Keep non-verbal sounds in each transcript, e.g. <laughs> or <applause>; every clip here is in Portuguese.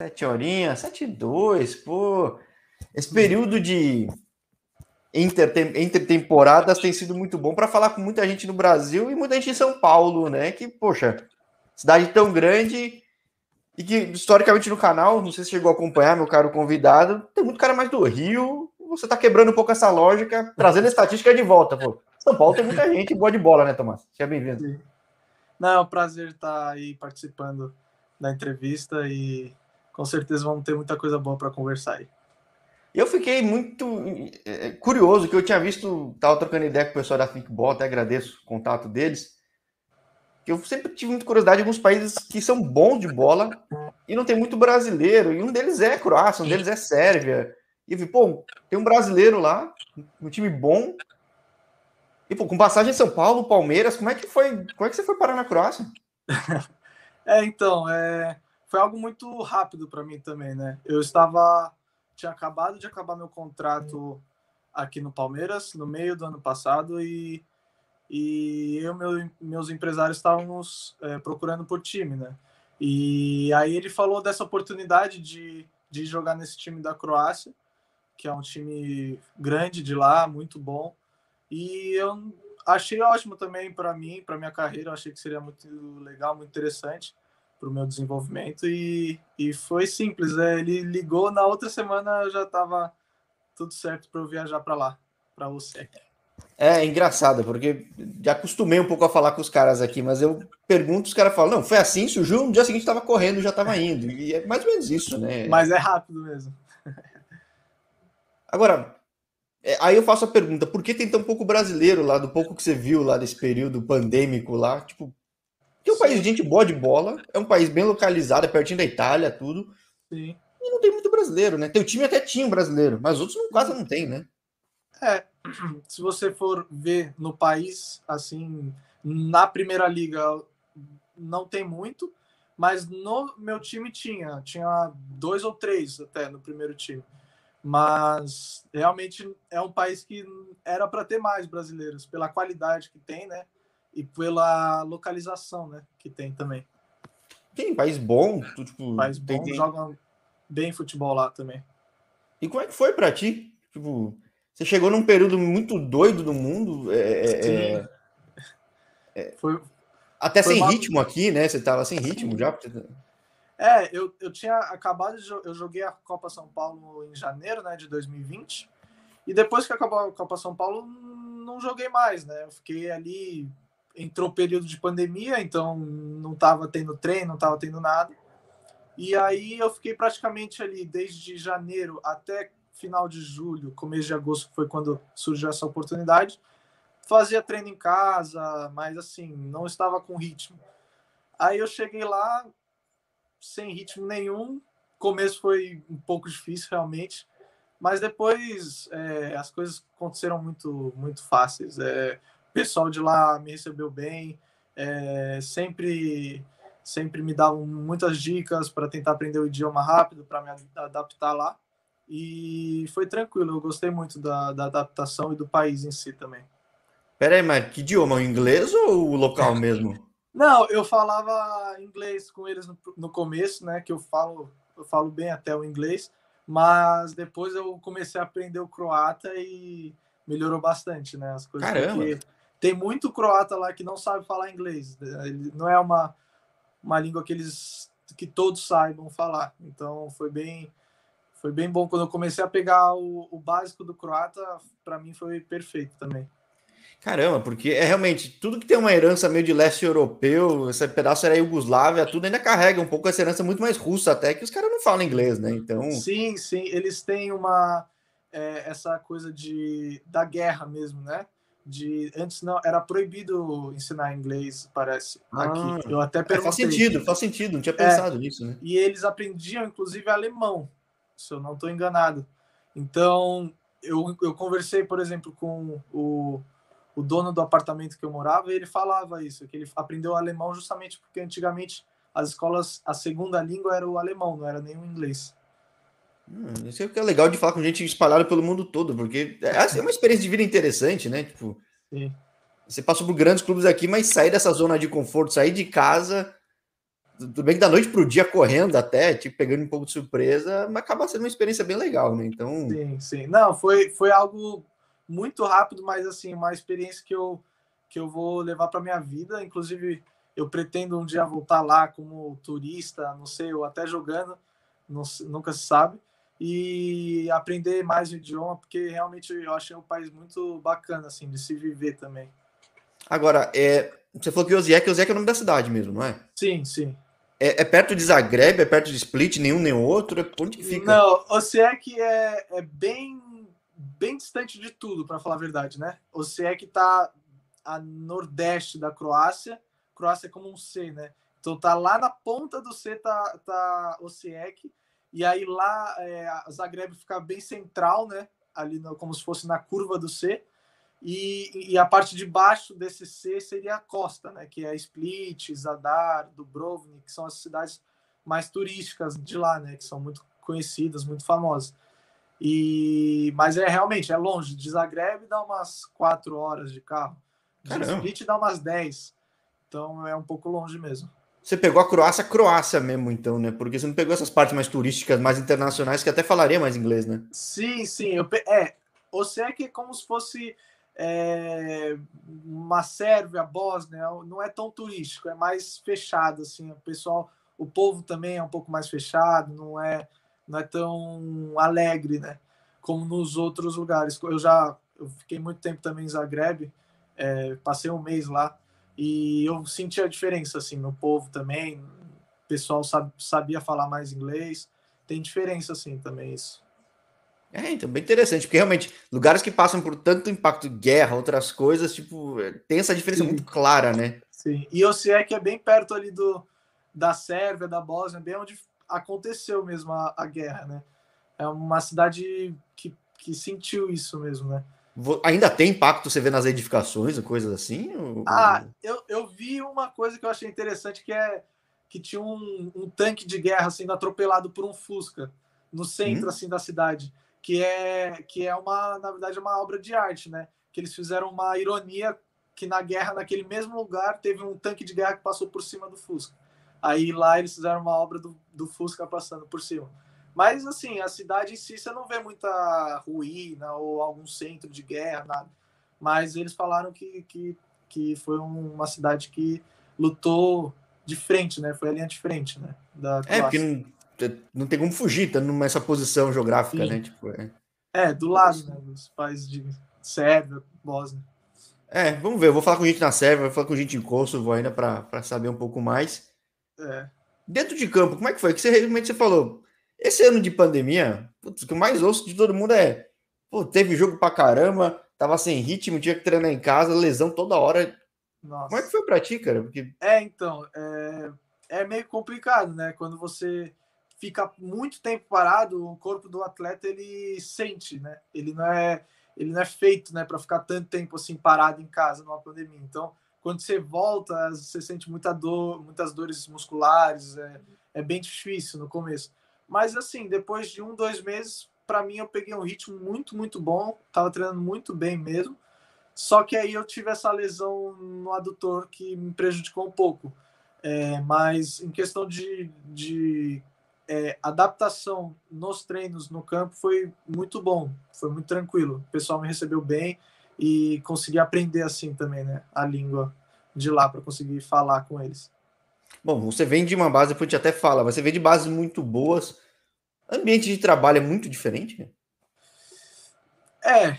Sete horinhas, sete e dois, pô. Esse período de entre temporadas tem sido muito bom para falar com muita gente no Brasil e muita gente em São Paulo, né? Que, poxa, cidade tão grande e que historicamente no canal, não sei se chegou a acompanhar, meu caro convidado, tem muito cara mais do Rio. Você tá quebrando um pouco essa lógica, trazendo a estatística de volta, pô. São Paulo tem muita gente boa de bola, né, Tomás? Seja bem-vindo. Não, é um prazer estar aí participando da entrevista e com certeza vamos ter muita coisa boa para conversar aí. Eu fiquei muito é, curioso, que eu tinha visto, estava trocando ideia com o pessoal da Thinkball, até agradeço o contato deles, que eu sempre tive muita curiosidade de alguns países que são bons de bola e não tem muito brasileiro, e um deles é Croácia, um deles é Sérvia. E vi, pô, tem um brasileiro lá, um time bom, e pô, com passagem em São Paulo, Palmeiras, como é que foi? Como é que você foi parar na Croácia? <laughs> é, então, é, foi algo muito rápido para mim também, né? Eu estava tinha acabado de acabar meu contrato aqui no Palmeiras no meio do ano passado e e eu meu, meus empresários estávamos é, procurando por time, né? E aí ele falou dessa oportunidade de, de jogar nesse time da Croácia, que é um time grande de lá, muito bom. E eu achei ótimo também para mim, para minha carreira, eu achei que seria muito legal, muito interessante para o meu desenvolvimento e, e foi simples. Né? Ele ligou, na outra semana já estava tudo certo para eu viajar para lá, para você. É, é engraçado, porque já acostumei um pouco a falar com os caras aqui, mas eu pergunto, os caras falam, não, foi assim, surgiu, no dia seguinte estava correndo, já estava indo. E é mais ou menos isso, né? Mas é rápido mesmo. Agora, é, aí eu faço a pergunta, por que tem tão pouco brasileiro lá, do pouco que você viu lá desse período pandêmico lá? Tipo, um país de gente boa de bola, é um país bem localizado, é pertinho da Itália, tudo. Sim. E não tem muito brasileiro, né? Teu time até tinha um brasileiro, mas outros não, quase não tem, né? É, <clears throat> se você for ver no país, assim, na primeira liga não tem muito, mas no meu time tinha, tinha dois ou três até no primeiro time. Mas realmente é um país que era para ter mais brasileiros, pela qualidade que tem, né? E pela localização, né? Que tem também. Tem país bom, tu, tipo, país bom, tem... joga bem futebol lá também. E como é que foi para ti? Tipo, você chegou num período muito doido do mundo, é, é, é, <laughs> é foi, até foi sem uma... ritmo aqui, né? Você tava sem ritmo já. É, eu, eu tinha acabado de eu joguei a Copa São Paulo em janeiro, né, de 2020. E depois que acabou a Copa São Paulo, não joguei mais, né? Eu fiquei ali entrou período de pandemia, então não estava tendo treino, não estava tendo nada. E aí eu fiquei praticamente ali desde janeiro até final de julho, começo de agosto, foi quando surgiu essa oportunidade. Fazia treino em casa, mas assim, não estava com ritmo. Aí eu cheguei lá sem ritmo nenhum. Começo foi um pouco difícil realmente, mas depois é, as coisas aconteceram muito muito fáceis. É, pessoal de lá me recebeu bem, é, sempre sempre me davam muitas dicas para tentar aprender o idioma rápido, para me adaptar lá. E foi tranquilo, eu gostei muito da, da adaptação e do país em si também. Peraí, mas que idioma? O inglês ou o local <laughs> mesmo? Não, eu falava inglês com eles no, no começo, né? Que eu falo, eu falo bem até o inglês, mas depois eu comecei a aprender o croata e melhorou bastante, né? As coisas Caramba! Porque tem muito croata lá que não sabe falar inglês. Não é uma, uma língua que eles que todos saibam falar. Então foi bem foi bem bom quando eu comecei a pegar o, o básico do croata. Para mim foi perfeito também. Caramba, porque é realmente tudo que tem uma herança meio de leste europeu, esse pedaço era Iugoslávia, tudo ainda carrega um pouco essa herança muito mais russa, até que os caras não falam inglês, né? Então. Sim, sim, eles têm uma. É, essa coisa de da guerra mesmo, né? De antes não era proibido ensinar inglês parece ah, aqui eu até perguntei é, faz sentido faz sentido não tinha é, pensado é, nisso né? e eles aprendiam inclusive alemão se eu não estou enganado. Então eu, eu conversei por exemplo com o, o dono do apartamento que eu morava e ele falava isso que ele aprendeu alemão justamente porque antigamente as escolas a segunda língua era o alemão não era o inglês Hum, isso é o que é legal de falar com gente espalhada pelo mundo todo, porque é, assim, é uma experiência de vida interessante, né? Tipo, Sim. você passou por grandes clubes aqui, mas sair dessa zona de conforto, sair de casa tudo bem que da noite para o dia correndo até, tipo, pegando um pouco de surpresa, mas acaba sendo uma experiência bem legal, né? Então. Sim, sim. Não, foi, foi algo muito rápido, mas assim, uma experiência que eu, que eu vou levar para minha vida. Inclusive, eu pretendo um dia voltar lá como turista, não sei, ou até jogando, não, nunca se sabe, e aprender mais o idioma, porque realmente eu achei um país muito bacana, assim, de se viver também. Agora, é, você falou que Osijek, Osijek é o nome da cidade mesmo, não é? Sim, sim. É, é, perto de Zagreb, é perto de Split, nenhum nem outro? É, onde que fica? Não, Osijek é, é bem, bem distante de tudo, para falar a verdade, né? Osijek está a nordeste da Croácia, Croácia é como um C, né? Então tá lá na ponta do C tá, tá Osijek, e aí lá é, Zagreb fica bem central, né? Ali no, como se fosse na curva do C, e, e, a parte de baixo desse C seria a costa, né? Que é Split, Zadar, Dubrovnik, que são as cidades mais turísticas de lá, né? Que são muito conhecidas, muito famosas. E mas é realmente é longe. De Zagreb dá umas quatro horas de carro. De. Split dá umas 10. Então é um pouco longe mesmo. Você pegou a Croácia, Croácia mesmo, então, né? Porque você não pegou essas partes mais turísticas, mais internacionais, que até falaria mais inglês, né? Sim, sim. Eu pe... É, que é como se fosse é, uma Sérvia, Bósnia, não é tão turístico, é mais fechado, assim, o pessoal, o povo também é um pouco mais fechado, não é, não é tão alegre, né, como nos outros lugares. Eu já eu fiquei muito tempo também em Zagreb, é, passei um mês lá, e eu senti a diferença, assim, no povo também, o pessoal sabia falar mais inglês, tem diferença, assim, também isso. É, então, bem interessante, porque realmente, lugares que passam por tanto impacto de guerra, outras coisas, tipo, tem essa diferença Sim. muito clara, né? Sim, e Osijek é bem perto ali do, da Sérvia, da Bósnia, bem onde aconteceu mesmo a, a guerra, né? É uma cidade que, que sentiu isso mesmo, né? Ainda tem impacto, você vê nas edificações ou coisas assim? Ou... Ah, eu, eu vi uma coisa que eu achei interessante, que é que tinha um, um tanque de guerra sendo atropelado por um Fusca no centro, hum? assim, da cidade que é que é uma, na verdade, uma obra de arte, né? Que eles fizeram uma ironia que na guerra, naquele mesmo lugar, teve um tanque de guerra que passou por cima do Fusca. Aí lá eles fizeram uma obra do, do Fusca passando por cima. Mas assim, a cidade em si você não vê muita ruína ou algum centro de guerra, nada. Mas eles falaram que, que, que foi uma cidade que lutou de frente, né? Foi a linha de frente, né? Da é, porque não tem como fugir, tá nessa posição geográfica, Sim. né? Tipo, é. é, do lado né, dos países de Sérvia, Bósnia. É, vamos ver. Eu vou falar com gente na Sérvia, vou falar com gente em Kosovo ainda para saber um pouco mais. É. Dentro de campo, como é que foi? Que você realmente você falou. Esse ano de pandemia, putz, o que eu mais ouço de todo mundo é: pô, teve jogo pra caramba, tava sem ritmo, tinha que treinar em casa, lesão toda hora. Nossa. Como é que foi pra ti, cara? Porque... É, então, é, é meio complicado, né? Quando você fica muito tempo parado, o corpo do atleta ele sente, né? Ele não é ele não é feito, né, para ficar tanto tempo assim parado em casa numa pandemia. Então, quando você volta, você sente muita dor, muitas dores musculares, é, é bem difícil no começo. Mas assim, depois de um, dois meses, para mim eu peguei um ritmo muito, muito bom, tava treinando muito bem mesmo. Só que aí eu tive essa lesão no adutor que me prejudicou um pouco. É, mas em questão de, de é, adaptação nos treinos no campo foi muito bom, foi muito tranquilo. O pessoal me recebeu bem e consegui aprender assim também, né, a língua de lá para conseguir falar com eles. Bom, você vem de uma base, depois a gente até fala, você vem de bases muito boas. Ambiente de trabalho é muito diferente? É,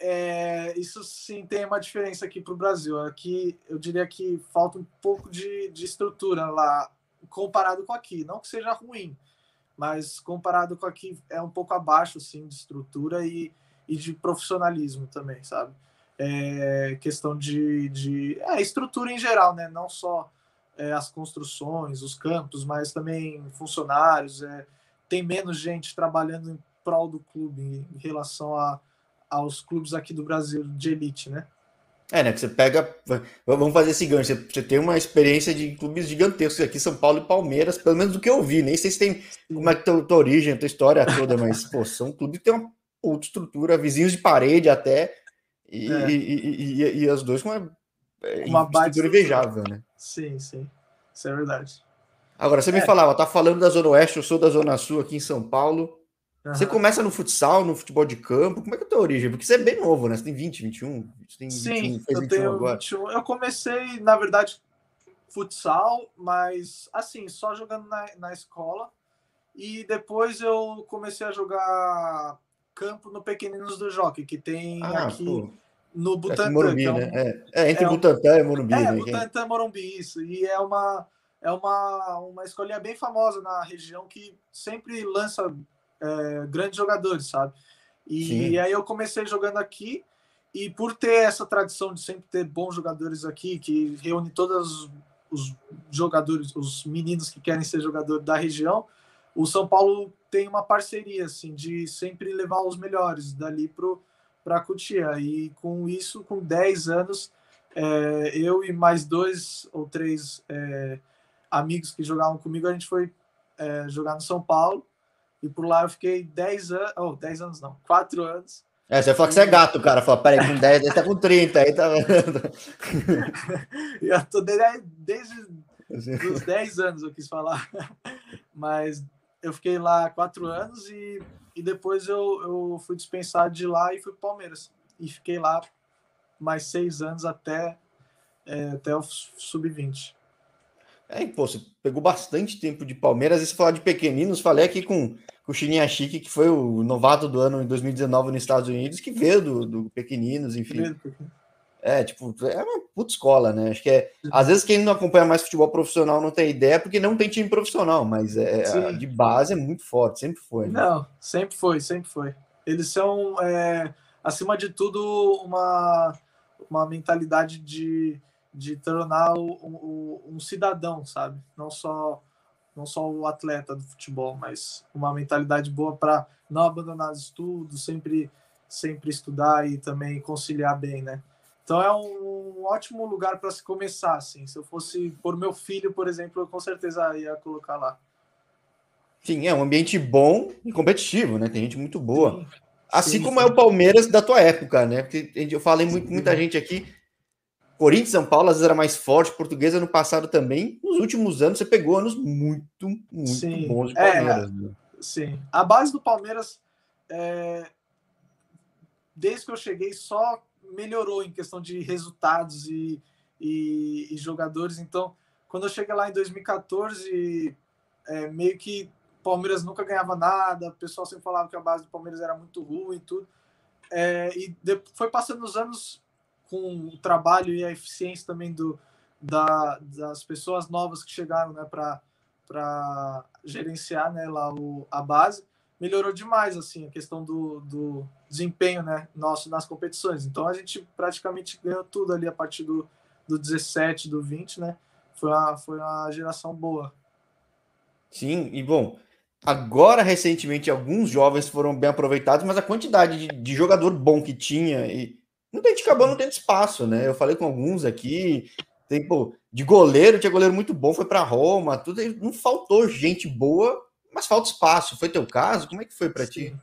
é, isso sim tem uma diferença aqui para o Brasil. Aqui eu diria que falta um pouco de, de estrutura lá comparado com aqui. Não que seja ruim, mas comparado com aqui é um pouco abaixo assim, de estrutura e, e de profissionalismo também, sabe? É, questão de, de é, estrutura em geral, né? Não só é, as construções, os campos, mas também funcionários. É, tem menos gente trabalhando em prol do clube em relação a, aos clubes aqui do Brasil de elite, né? É, né? Que você pega. Vamos fazer esse gancho. Você tem uma experiência de clubes gigantescos aqui, São Paulo e Palmeiras, pelo menos do que eu vi. Nem sei se tem como é que tua, tua origem, tua história toda, mas, pô, são clubes que tem uma outra estrutura, vizinhos de parede até. E, é. e, e, e, e, as duas com uma, uma estrutura invejável, né? Sim, sim. Isso é verdade. Agora, você é. me falava, tá falando da Zona Oeste, eu sou da Zona Sul aqui em São Paulo. Uhum. Você começa no futsal, no futebol de campo. Como é que é a tua origem? Porque você é bem novo, né? Você tem 20, 21? Você tem Sim, 21, fez eu 21 tenho agora. 21. Eu comecei, na verdade, futsal, mas assim, só jogando na, na escola. E depois eu comecei a jogar campo no Pequeninos do Jockey, que tem ah, aqui pô. No Butantã. É, Morumbi, é um, né? é, é entre é Butantã e Morumbi. É, né? Butantã e Morumbi, isso. E é uma, é uma, uma escolinha bem famosa na região que sempre lança é, grandes jogadores, sabe? E, aí eu comecei jogando aqui e por ter essa tradição de sempre ter bons jogadores aqui, que reúne todos os jogadores, os meninos que querem ser jogador da região, o São Paulo tem uma parceria assim de sempre levar os melhores dali para a Cutia. E com isso, com 10 anos, é, eu e mais dois ou três é, amigos que jogavam comigo, a gente foi é, jogar no São Paulo. E por lá eu fiquei 10 anos, oh, 10 anos não, 4 anos. É, você fala que você é gato, cara. Fala, peraí, com 10, ele tá com 30, aí tá vendo? <laughs> eu tô desde, desde os 10 anos, eu quis falar. <laughs> Mas eu fiquei lá 4 anos e, e depois eu, eu fui dispensado de lá e fui pro Palmeiras. E fiquei lá mais 6 anos até, é, até o sub-20. É, pô, você pegou bastante tempo de Palmeiras. E se falar de pequeninos, falei aqui com, com o Chininha Chique, que foi o novato do ano em 2019 nos Estados Unidos, que veio do, do pequeninos, enfim. É, tipo, é uma puta escola, né? Acho que é. Às vezes quem não acompanha mais futebol profissional não tem ideia, porque não tem time profissional, mas é, de base é muito forte, sempre foi. Né? Não, sempre foi, sempre foi. Eles são, é, acima de tudo, uma, uma mentalidade de de tornar o, o, um cidadão, sabe? Não só não só o atleta do futebol, mas uma mentalidade boa para não abandonar os estudos, sempre sempre estudar e também conciliar bem, né? Então é um ótimo lugar para se começar, assim. Se eu fosse por meu filho, por exemplo, eu com certeza ia colocar lá. Sim, é um ambiente bom e competitivo, né? Tem gente muito boa. Sim, assim sim, como sim. é o Palmeiras da tua época, né? Porque eu falei muito, muita gente aqui Corinthians São Paulo às vezes era mais forte, portuguesa no passado também. Nos últimos anos você pegou anos muito, muito sim, bons de Palmeiras. É, né? Sim. A base do Palmeiras, é, desde que eu cheguei, só melhorou em questão de resultados e, e, e jogadores. Então, quando eu cheguei lá em 2014, é, meio que Palmeiras nunca ganhava nada, o pessoal sempre falava que a base do Palmeiras era muito ruim e tudo. É, e foi passando os anos, com o trabalho e a eficiência também do, da, das pessoas novas que chegaram né, para gerenciar né, lá o, a base, melhorou demais assim a questão do, do desempenho né, nosso nas competições. Então a gente praticamente ganhou tudo ali a partir do, do 17, do 20, né? Foi uma, foi uma geração boa. Sim, e bom, agora recentemente alguns jovens foram bem aproveitados, mas a quantidade de, de jogador bom que tinha e Muita gente acabou não tendo espaço, né? Eu falei com alguns aqui, tem, pô, de goleiro, tinha goleiro muito bom, foi para Roma, tudo, não faltou gente boa, mas falta espaço. Foi teu caso? Como é que foi para ti?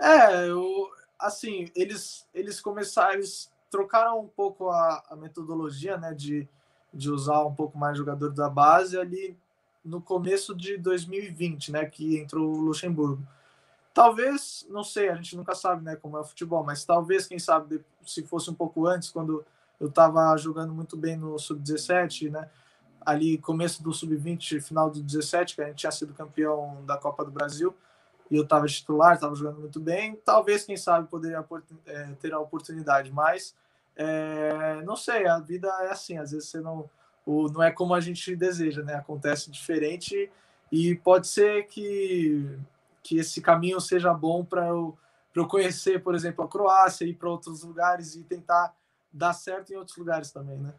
É, eu, assim, eles eles começaram, eles trocaram um pouco a, a metodologia, né, de, de usar um pouco mais jogador da base ali no começo de 2020, né, que entrou o Luxemburgo. Talvez, não sei, a gente nunca sabe, né, como é o futebol, mas talvez, quem sabe, se fosse um pouco antes, quando eu estava jogando muito bem no sub-17, né, ali começo do sub-20, final do 17, que a gente tinha sido campeão da Copa do Brasil, e eu estava titular, estava jogando muito bem, talvez, quem sabe, poderia é, ter a oportunidade, mas é, não sei, a vida é assim, às vezes você não, o, não é como a gente deseja, né, acontece diferente e pode ser que que esse caminho seja bom para eu, eu conhecer, por exemplo, a Croácia, ir para outros lugares e tentar dar certo em outros lugares também, né?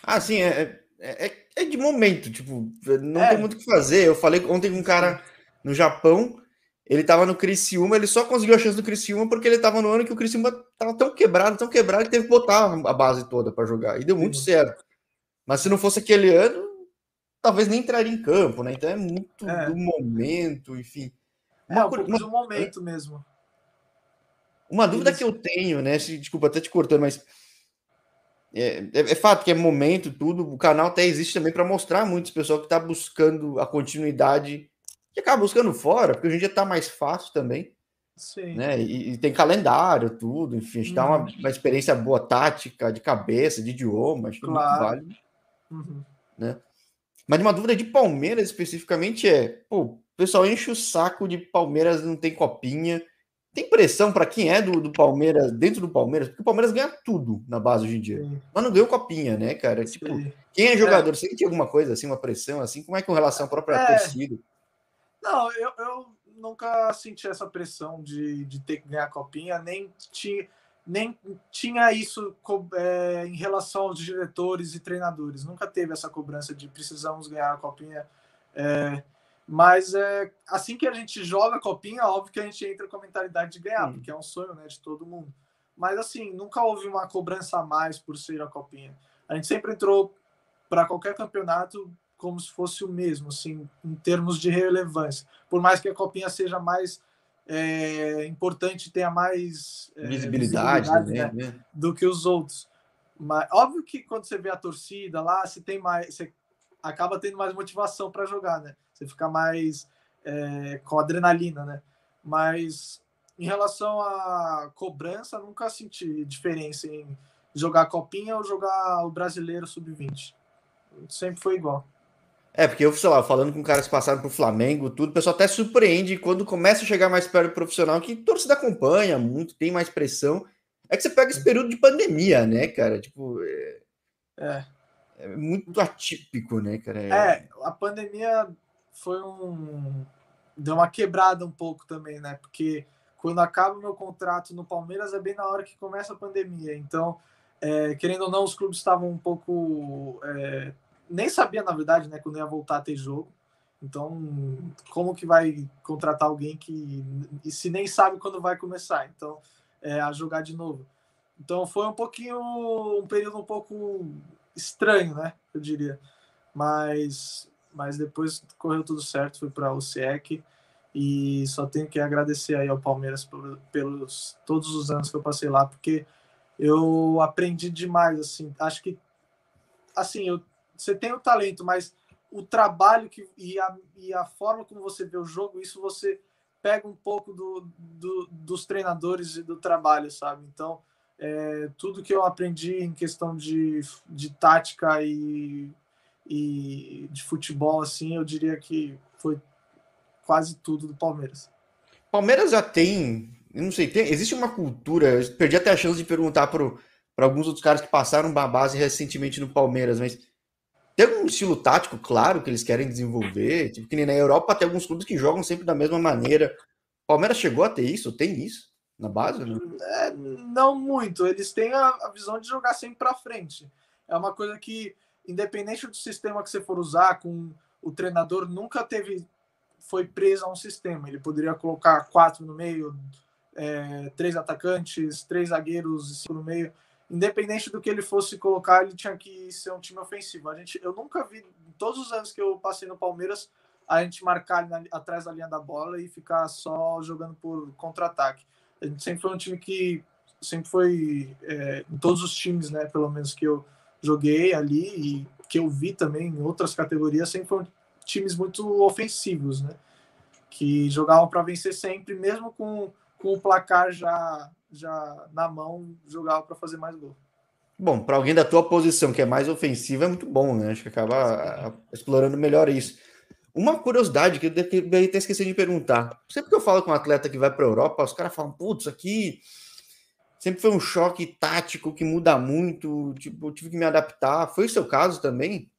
Ah, sim, é, é, é, é de momento, tipo, não é. tem muito o que fazer. Eu falei ontem com um cara no Japão, ele tava no Criciúma, ele só conseguiu a chance do Criciúma porque ele tava no ano que o Criciúma tava tão quebrado, tão quebrado, que teve que botar a base toda para jogar. E deu muito certo. Mas se não fosse aquele ano, talvez nem entraria em campo, né? Então é muito é. do momento, enfim. Uma, é, um uma, momento mesmo. Uma dúvida Eles... que eu tenho, né? Desculpa até te cortando, mas é, é, é, fato que é momento, tudo. O canal até existe também para mostrar muitas pessoas que está buscando a continuidade, que acaba buscando fora, porque hoje em dia está mais fácil também. Sim. Né? E, e, tem calendário, tudo, enfim, a gente uhum. dá uma, uhum. uma, experiência boa tática, de cabeça, de idioma, acho que claro. é muito válido. Uhum. Né? Mas uma dúvida de Palmeiras especificamente é: pô, o pessoal enche o saco de Palmeiras não tem copinha. Tem pressão para quem é do, do, Palmeiras, dentro do Palmeiras, porque o Palmeiras ganha tudo na base hoje em dia. Sim. Mas não ganhou copinha, né, cara? Tipo, quem é jogador, é. sente alguma coisa assim, uma pressão assim? Como é com relação à própria é. torcida? Não, eu, eu nunca senti essa pressão de, de ter que ganhar copinha, nem tinha, nem tinha isso é, em relação aos diretores e treinadores. Nunca teve essa cobrança de precisamos ganhar a copinha. É, mas é, assim que a gente joga a copinha, óbvio que a gente entra com a mentalidade de ganhar, porque é um sonho né, de todo mundo. Mas assim, nunca houve uma cobrança a mais por ser a copinha. A gente sempre entrou para qualquer campeonato como se fosse o mesmo, assim, em termos de relevância. Por mais que a copinha seja mais é, importante, tenha mais é, visibilidade, visibilidade né, né, do que os outros. Mas óbvio que quando você vê a torcida lá, você tem mais, você acaba tendo mais motivação para jogar, né? Você fica mais é, com adrenalina, né? Mas em relação à cobrança, nunca senti diferença em jogar a copinha ou jogar o brasileiro sub-20. Sempre foi igual. É, porque eu, sei lá, falando com caras que passaram pro Flamengo, tudo, o pessoal até surpreende quando começa a chegar mais perto do profissional, que torcida acompanha muito, tem mais pressão. É que você pega esse período de pandemia, né, cara? Tipo. É, é. é muito atípico, né, cara? É... é, a pandemia foi um. Deu uma quebrada um pouco também, né? Porque quando acaba o meu contrato no Palmeiras é bem na hora que começa a pandemia. Então, é, querendo ou não, os clubes estavam um pouco é, nem sabia, na verdade, né, quando ia voltar a ter jogo. Então, como que vai contratar alguém que se nem sabe quando vai começar? Então, é, a jogar de novo. Então, foi um pouquinho, um período um pouco estranho, né? Eu diria. Mas, mas depois correu tudo certo, fui para o SEC e só tenho que agradecer aí ao Palmeiras pelos todos os anos que eu passei lá, porque eu aprendi demais, assim. Acho que, assim, eu você tem o talento, mas o trabalho que, e, a, e a forma como você vê o jogo, isso você pega um pouco do, do dos treinadores e do trabalho, sabe? Então, é, tudo que eu aprendi em questão de, de tática e, e de futebol, assim, eu diria que foi quase tudo do Palmeiras. Palmeiras já tem, não sei, tem, existe uma cultura, eu perdi até a chance de perguntar para alguns outros caras que passaram uma base recentemente no Palmeiras, mas tem algum estilo tático, claro, que eles querem desenvolver? Tipo, que nem na Europa tem alguns clubes que jogam sempre da mesma maneira. O Palmeiras chegou a ter isso? Tem isso na base? Né? É, não muito. Eles têm a, a visão de jogar sempre para frente. É uma coisa que, independente do sistema que você for usar, com o treinador nunca teve foi preso a um sistema. Ele poderia colocar quatro no meio, é, três atacantes, três zagueiros no meio independente do que ele fosse colocar, ele tinha que ser um time ofensivo. A gente, eu nunca vi, todos os anos que eu passei no Palmeiras, a gente marcar na, atrás da linha da bola e ficar só jogando por contra-ataque. A gente sempre foi um time que sempre foi é, em todos os times, né, pelo menos que eu joguei ali e que eu vi também em outras categorias, sempre foram times muito ofensivos, né, que jogavam para vencer sempre, mesmo com, com o placar já já na mão jogava para fazer mais gol. Bom, para alguém da tua posição que é mais ofensiva é muito bom, né? Acho que acaba explorando melhor isso. Uma curiosidade que eu deveria ter esquecido de perguntar. Sempre que eu falo com um atleta que vai para a Europa, os caras falam, putz, aqui sempre foi um choque tático que muda muito, tipo, eu tive que me adaptar. Foi o seu caso também?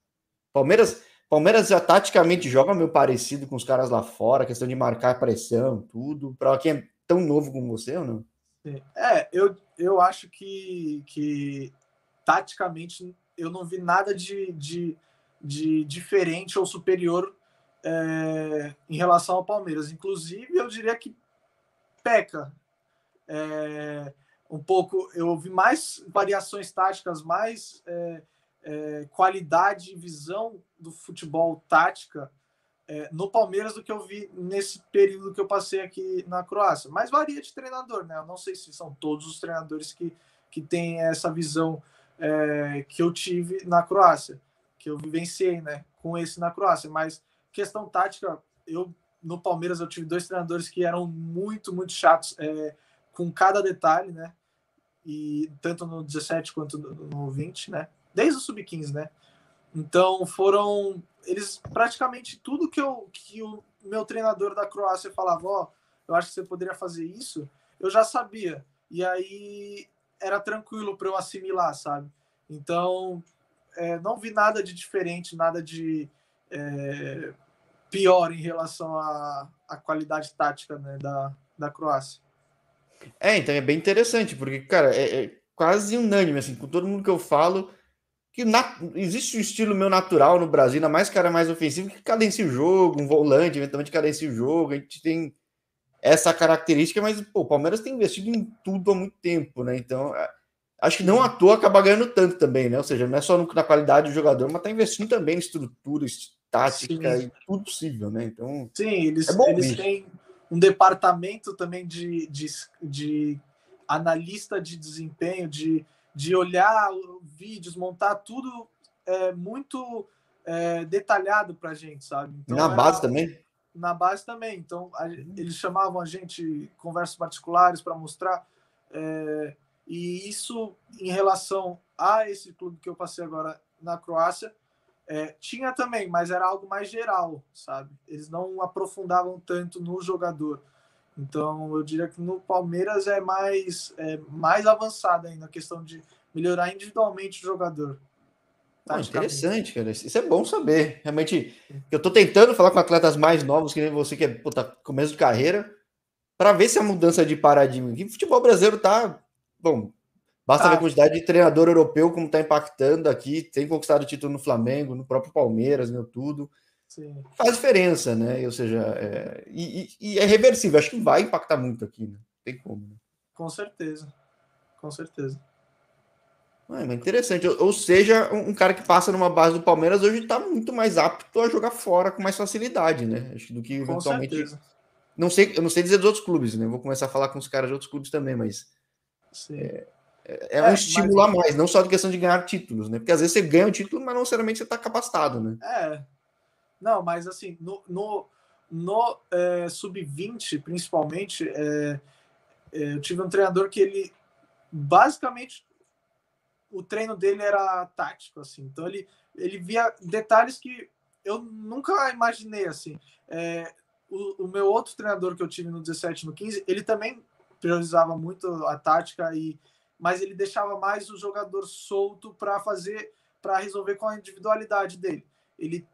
Palmeiras, Palmeiras já taticamente joga meio parecido com os caras lá fora, questão de marcar pressão, tudo. Para quem é tão novo como você ou não? É, eu, eu acho que, que taticamente eu não vi nada de, de, de diferente ou superior é, em relação ao Palmeiras. Inclusive, eu diria que peca é, um pouco. Eu vi mais variações táticas, mais é, é qualidade e visão do futebol tática é, no Palmeiras do que eu vi nesse período que eu passei aqui na Croácia. Mas varia de treinador, né? Eu não sei se são todos os treinadores que, que têm essa visão é, que eu tive na Croácia, que eu vivenciei, né, com esse na Croácia. Mas questão tática, eu no Palmeiras eu tive dois treinadores que eram muito, muito chatos é, com cada detalhe, né? E tanto no 17 quanto no 20, né? Desde o sub-15, né? Então foram eles praticamente tudo que eu que o meu treinador da Croácia falava, ó, oh, eu acho que você poderia fazer isso, eu já sabia. E aí era tranquilo para eu assimilar, sabe? Então é, não vi nada de diferente, nada de é, pior em relação à, à qualidade tática né, da, da Croácia. É, então é bem interessante, porque, cara, é, é quase unânime, assim, com todo mundo que eu falo, que na, existe um estilo meu natural no Brasil, ainda mais cara mais ofensivo, que cadencia o jogo, um volante, eventualmente cadencia o jogo, a gente tem essa característica, mas pô, o Palmeiras tem investido em tudo há muito tempo, né? Então, é, acho que não à toa acaba ganhando tanto também, né? Ou seja, não é só na qualidade do jogador, mas tá investindo também em estrutura, tática Sim. e tudo possível, né? Então. Sim, eles, é eles têm um departamento também de, de, de analista de desempenho, de, de olhar vídeos, montar tudo é, muito é, detalhado para a gente, sabe? Então, na base também? Na base também. Então, a, eles chamavam a gente conversas particulares para mostrar. É, e isso, em relação a esse clube que eu passei agora na Croácia, é, tinha também, mas era algo mais geral, sabe? Eles não aprofundavam tanto no jogador. Então, eu diria que no Palmeiras é mais, é, mais avançado ainda a questão de melhorar individualmente o jogador. Interessante, cara. Isso é bom saber. Realmente, eu tô tentando falar com atletas mais novos, que nem você, que é puta, começo de carreira, para ver se a mudança de paradigma. O futebol brasileiro tá. Bom, Basta ah. ver a quantidade de treinador europeu como está impactando aqui. Tem conquistado título no Flamengo, no próprio Palmeiras, meu tudo. Sim. Faz diferença, né? Ou seja, é... E, e, é reversível. Acho que vai impactar muito aqui, né? Tem como. Né? Com certeza. Com certeza. É, mas interessante. Ou seja, um cara que passa numa base do Palmeiras hoje está muito mais apto a jogar fora com mais facilidade, né? Acho do que eventualmente. Não sei, eu não sei dizer dos outros clubes, né? Vou começar a falar com os caras de outros clubes também, mas. É, é, é, um estímulo mas... a mais, não só de questão de ganhar títulos, né? Porque às vezes você ganha o título, mas não necessariamente você está capacitado, né? É. Não, mas assim, no, no, no é, sub-20, principalmente, é, é, eu tive um treinador que ele basicamente o treino dele era tático, assim. Então ele, ele via detalhes que eu nunca imaginei, assim. É, o, o, meu outro treinador que eu tive no 17 no 15, ele também priorizava muito a tática e mas ele deixava mais o jogador solto para fazer, para resolver com a individualidade dele. Ele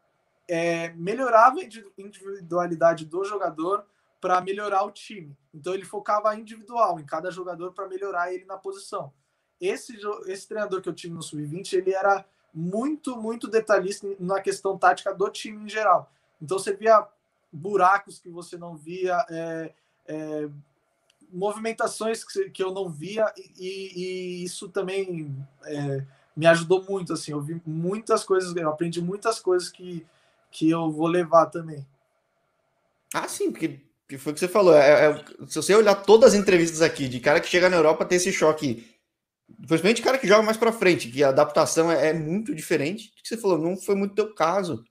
é, melhorava a individualidade do jogador para melhorar o time. Então ele focava individual em cada jogador para melhorar ele na posição. Esse, esse treinador que eu tive no sub-20, ele era muito, muito detalhista na questão tática do time em geral. Então você via buracos que você não via, é, é, movimentações que, que eu não via e, e isso também é, me ajudou muito assim eu vi muitas coisas eu aprendi muitas coisas que que eu vou levar também ah sim porque que foi o que você falou é, é, se você olhar todas as entrevistas aqui de cara que chega na Europa tem esse choque principalmente cara que joga mais para frente que a adaptação é, é, muito diferente que você falou não foi muito teu caso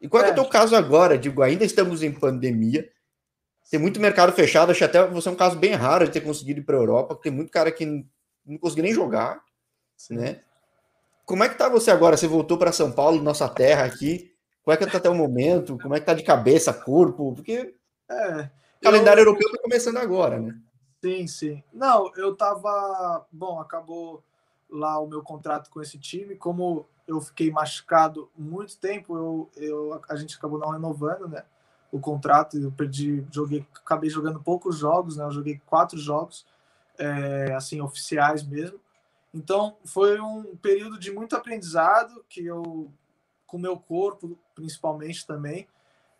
e qual é, é o teu caso agora digo ainda estamos em pandemia tem muito mercado fechado. Acho até você é um caso bem raro de ter conseguido ir para a Europa. Tem muito cara que não, conseguiu nem jogar, Sim. né? Como é que tá você agora? Você voltou para São Paulo, nossa terra aqui. Como é que tá até o momento? Como é que tá de cabeça, corpo? Porque é, o calendário eu... europeu tá começando agora, né? Sim, sim. Não, eu tava. Bom, acabou lá o meu contrato com esse time. Como eu fiquei machucado muito tempo, eu, eu, a gente acabou não renovando, né? o contrato. Eu perdi, joguei, acabei jogando poucos jogos, né? Eu joguei quatro jogos, é, assim, oficiais mesmo. Então, foi um período de muito aprendizado que eu, com o meu corpo, principalmente também.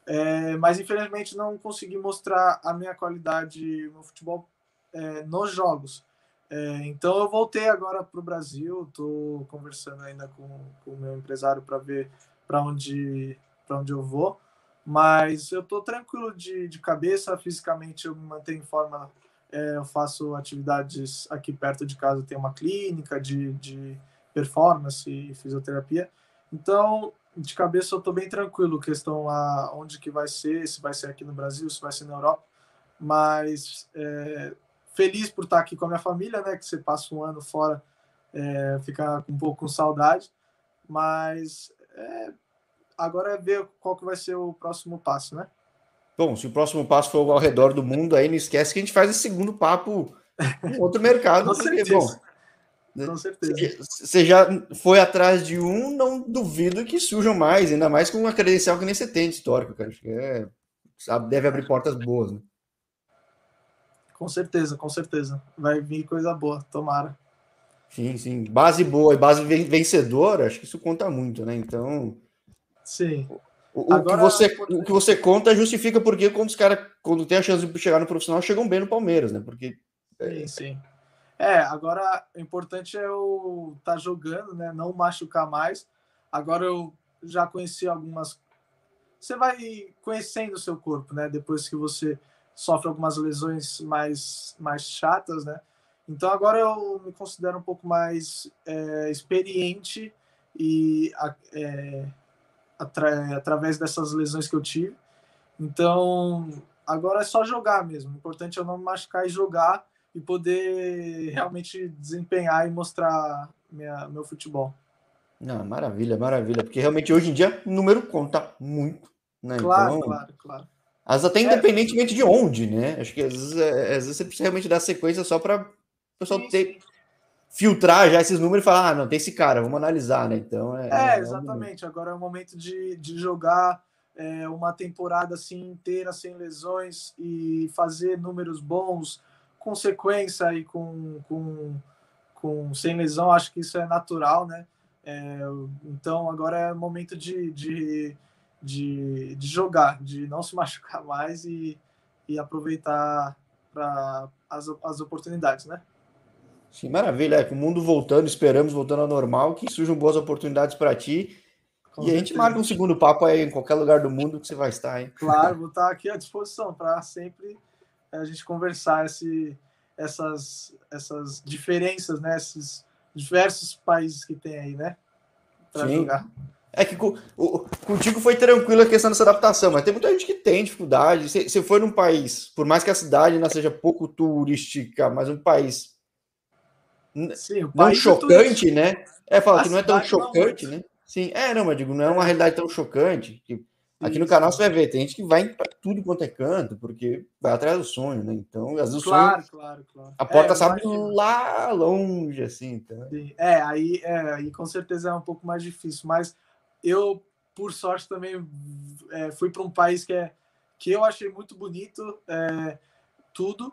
É, mas infelizmente não consegui mostrar a minha qualidade no futebol é, nos jogos. É, então eu voltei agora para o Brasil, estou conversando ainda com, o meu empresário para ver para onde, onde eu vou. Mas eu estou tranquilo de, de cabeça, fisicamente eu me mantenho em forma. É, eu faço atividades aqui perto de casa, tem uma clínica de, de performance e fisioterapia. Então, de cabeça eu estou bem tranquilo, questão a onde que vai ser, se vai ser aqui no Brasil, se vai ser na Europa, mas é, feliz por estar aqui com a minha família, né, que você passa um ano fora, é, fica um pouco com saudade, mas é, agora é ver qual que vai ser o próximo passo, né? Bom, se o próximo passo for ao redor do mundo, aí não esquece que a gente faz esse segundo papo em outro mercado. porque. Bom, com certeza. Você já foi atrás de um, não duvido que surjam mais, ainda mais com uma credencial que nem você tem de histórico, cara. Acho que é, sabe, deve abrir portas boas, né? Com certeza, com certeza. Vai vir coisa boa, tomara. Sim, sim. Base boa e base vencedora, acho que isso conta muito, né? Então. Sim. O, Agora, que você, o que você conta justifica porque quando os caras, quando tem a chance de chegar no profissional, chegam bem no Palmeiras, né? Porque. Sim, sim. É, agora o importante é eu estar tá jogando, né? Não machucar mais. Agora eu já conheci algumas. Você vai conhecendo o seu corpo, né? Depois que você sofre algumas lesões mais, mais chatas, né? Então agora eu me considero um pouco mais é, experiente e é, atra através dessas lesões que eu tive. Então agora é só jogar mesmo. O importante é eu não me machucar e jogar e poder realmente desempenhar e mostrar minha, meu futebol. Não, maravilha, maravilha, porque realmente hoje em dia o número conta muito, né? Claro, então, claro, claro. Às até é. independentemente é. de onde, né? Acho que às vezes, é, às vezes você precisa realmente dar sequência só para o pessoal ter, filtrar já esses números e falar, ah, não, tem esse cara, vamos analisar, né? Então é. É, é exatamente. Agora é o momento de, de jogar é, uma temporada assim inteira sem lesões e fazer números bons, com sequência e com, com, com sem lesão, acho que isso é natural, né? É, então agora é momento de, de, de, de, jogar, de não se <laughs> machucar mais e, e aproveitar para as, as oportunidades, né? Sim, maravilha. É, o mundo voltando, esperamos voltando ao normal, que surjam boas oportunidades para ti. Com e certeza. a gente marca um segundo papo aí em qualquer lugar do mundo que você vai estar, hein? Claro, vou estar aqui à disposição para sempre a gente conversar esse, essas, essas diferenças, né? Esses diversos países que tem aí, né? Para jogar. É que com, o, contigo foi tranquilo a questão dessa adaptação, mas tem muita gente que tem dificuldade. Se, se for num país, por mais que a cidade não seja pouco turística, mas um país, Sim, não país é chocante, é né? É, fala a que não é tão chocante, não. né? Sim, é, não, mas digo, não é uma realidade tão chocante. Que Aqui no canal você vai ver, tem gente que vai para tudo quanto é canto, porque vai atrás do sonho, né? Então, às vezes claro, sonho, claro, claro. A porta é, sabe lá longe, assim. Então. É, aí, é, aí com certeza é um pouco mais difícil, mas eu, por sorte, também é, fui para um país que, é, que eu achei muito bonito, é, tudo.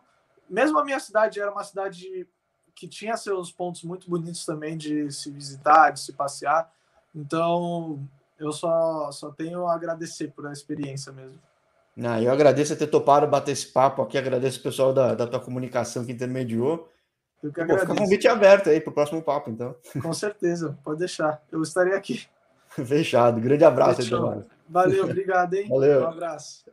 Mesmo a minha cidade era uma cidade que tinha seus pontos muito bonitos também de se visitar, de se passear. Então, eu só, só tenho a agradecer por a experiência mesmo. Não, eu agradeço ter topado bater esse papo aqui, agradeço o pessoal da, da tua comunicação que intermediou. Eu que agradeço. Fica convite aberto aí para o próximo papo, então. <laughs> Com certeza, pode deixar. Eu estarei aqui. Fechado. Grande abraço. Valeu, <laughs> obrigado, hein? Valeu. Um abraço.